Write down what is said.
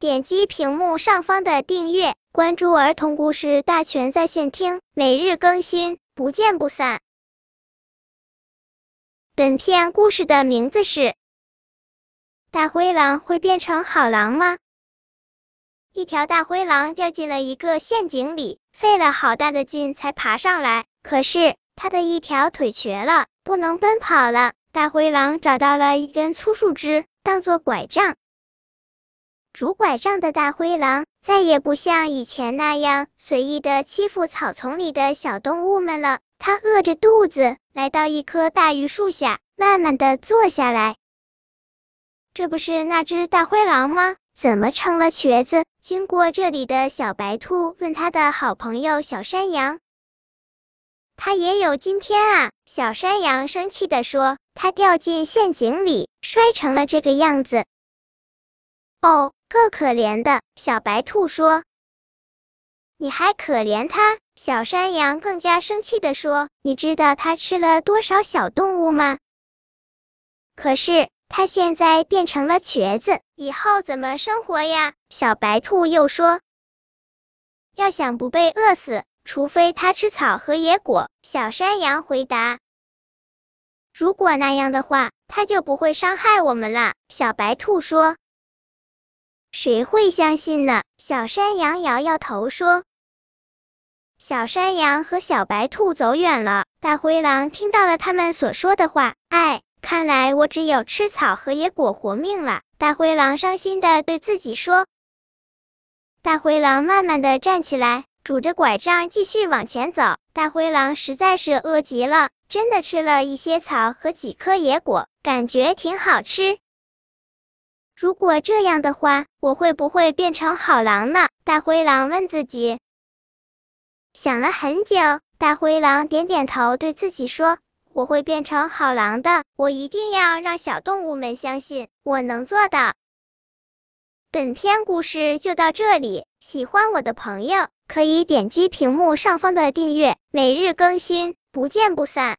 点击屏幕上方的订阅，关注儿童故事大全在线听，每日更新，不见不散。本片故事的名字是《大灰狼会变成好狼吗》。一条大灰狼掉进了一个陷阱里，费了好大的劲才爬上来，可是它的一条腿瘸了，不能奔跑了。大灰狼找到了一根粗树枝，当做拐杖。拄拐杖的大灰狼再也不像以前那样随意的欺负草丛里的小动物们了。它饿着肚子，来到一棵大榆树下，慢慢的坐下来。这不是那只大灰狼吗？怎么成了瘸子？经过这里的小白兔问他的好朋友小山羊。他也有今天啊！小山羊生气的说：“他掉进陷阱里，摔成了这个样子。”哦，够可怜的。小白兔说：“你还可怜它？”小山羊更加生气的说：“你知道它吃了多少小动物吗？可是它现在变成了瘸子，以后怎么生活呀？”小白兔又说：“要想不被饿死。”除非它吃草和野果，小山羊回答。如果那样的话，它就不会伤害我们了。小白兔说。谁会相信呢？小山羊摇摇头说。小山羊和小白兔走远了，大灰狼听到了他们所说的话。哎，看来我只有吃草和野果活命了。大灰狼伤心的对自己说。大灰狼慢慢的站起来。拄着拐杖继续往前走，大灰狼实在是饿极了，真的吃了一些草和几颗野果，感觉挺好吃。如果这样的话，我会不会变成好狼呢？大灰狼问自己。想了很久，大灰狼点点头，对自己说：“我会变成好狼的，我一定要让小动物们相信我能做到。”本篇故事就到这里，喜欢我的朋友。可以点击屏幕上方的订阅，每日更新，不见不散。